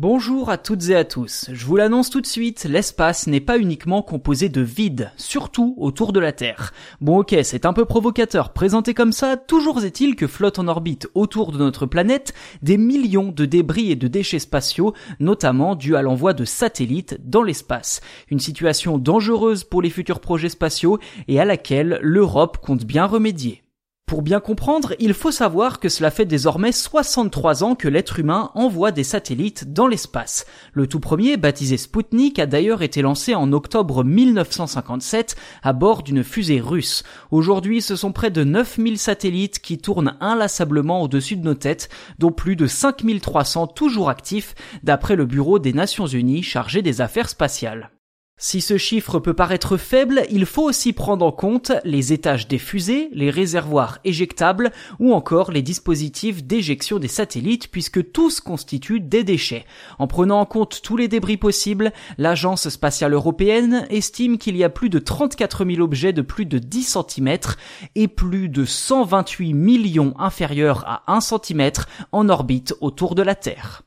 Bonjour à toutes et à tous. Je vous l'annonce tout de suite, l'espace n'est pas uniquement composé de vide, surtout autour de la Terre. Bon ok, c'est un peu provocateur présenté comme ça, toujours est-il que flottent en orbite autour de notre planète des millions de débris et de déchets spatiaux, notamment dus à l'envoi de satellites dans l'espace. Une situation dangereuse pour les futurs projets spatiaux et à laquelle l'Europe compte bien remédier. Pour bien comprendre, il faut savoir que cela fait désormais 63 ans que l'être humain envoie des satellites dans l'espace. Le tout premier, baptisé Sputnik, a d'ailleurs été lancé en octobre 1957 à bord d'une fusée russe. Aujourd'hui, ce sont près de 9000 satellites qui tournent inlassablement au-dessus de nos têtes, dont plus de 5300 toujours actifs, d'après le Bureau des Nations Unies chargé des affaires spatiales. Si ce chiffre peut paraître faible, il faut aussi prendre en compte les étages des fusées, les réservoirs éjectables ou encore les dispositifs d'éjection des satellites puisque tous constituent des déchets. En prenant en compte tous les débris possibles, l'Agence spatiale européenne estime qu'il y a plus de 34 000 objets de plus de 10 cm et plus de 128 millions inférieurs à 1 cm en orbite autour de la Terre.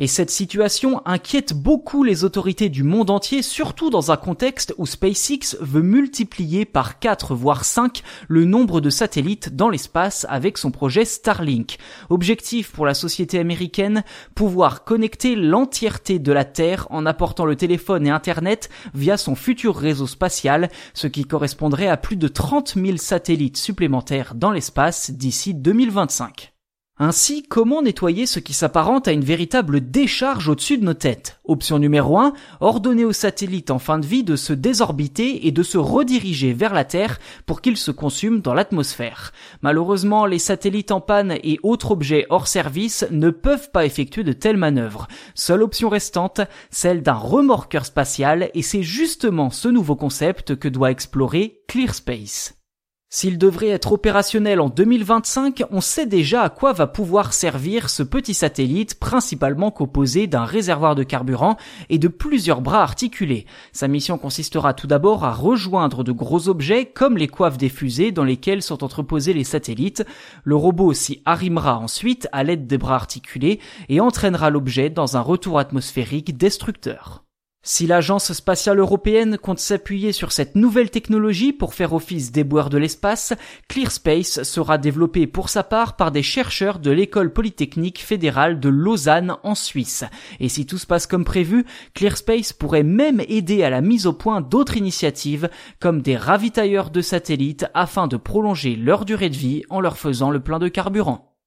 Et cette situation inquiète beaucoup les autorités du monde entier, surtout dans un contexte où SpaceX veut multiplier par 4 voire 5 le nombre de satellites dans l'espace avec son projet Starlink. Objectif pour la société américaine, pouvoir connecter l'entièreté de la Terre en apportant le téléphone et Internet via son futur réseau spatial, ce qui correspondrait à plus de 30 000 satellites supplémentaires dans l'espace d'ici 2025. Ainsi, comment nettoyer ce qui s'apparente à une véritable décharge au-dessus de nos têtes? Option numéro 1, ordonner aux satellites en fin de vie de se désorbiter et de se rediriger vers la Terre pour qu'ils se consument dans l'atmosphère. Malheureusement, les satellites en panne et autres objets hors service ne peuvent pas effectuer de telles manœuvres. Seule option restante, celle d'un remorqueur spatial et c'est justement ce nouveau concept que doit explorer ClearSpace. S'il devrait être opérationnel en 2025, on sait déjà à quoi va pouvoir servir ce petit satellite principalement composé d'un réservoir de carburant et de plusieurs bras articulés. Sa mission consistera tout d'abord à rejoindre de gros objets comme les coiffes des fusées dans lesquelles sont entreposés les satellites. Le robot s'y arrimera ensuite à l'aide des bras articulés et entraînera l'objet dans un retour atmosphérique destructeur. Si l'Agence spatiale européenne compte s'appuyer sur cette nouvelle technologie pour faire office d'éboueur de l'espace, ClearSpace sera développé pour sa part par des chercheurs de l'école polytechnique fédérale de Lausanne en Suisse. Et si tout se passe comme prévu, ClearSpace pourrait même aider à la mise au point d'autres initiatives comme des ravitailleurs de satellites afin de prolonger leur durée de vie en leur faisant le plein de carburant.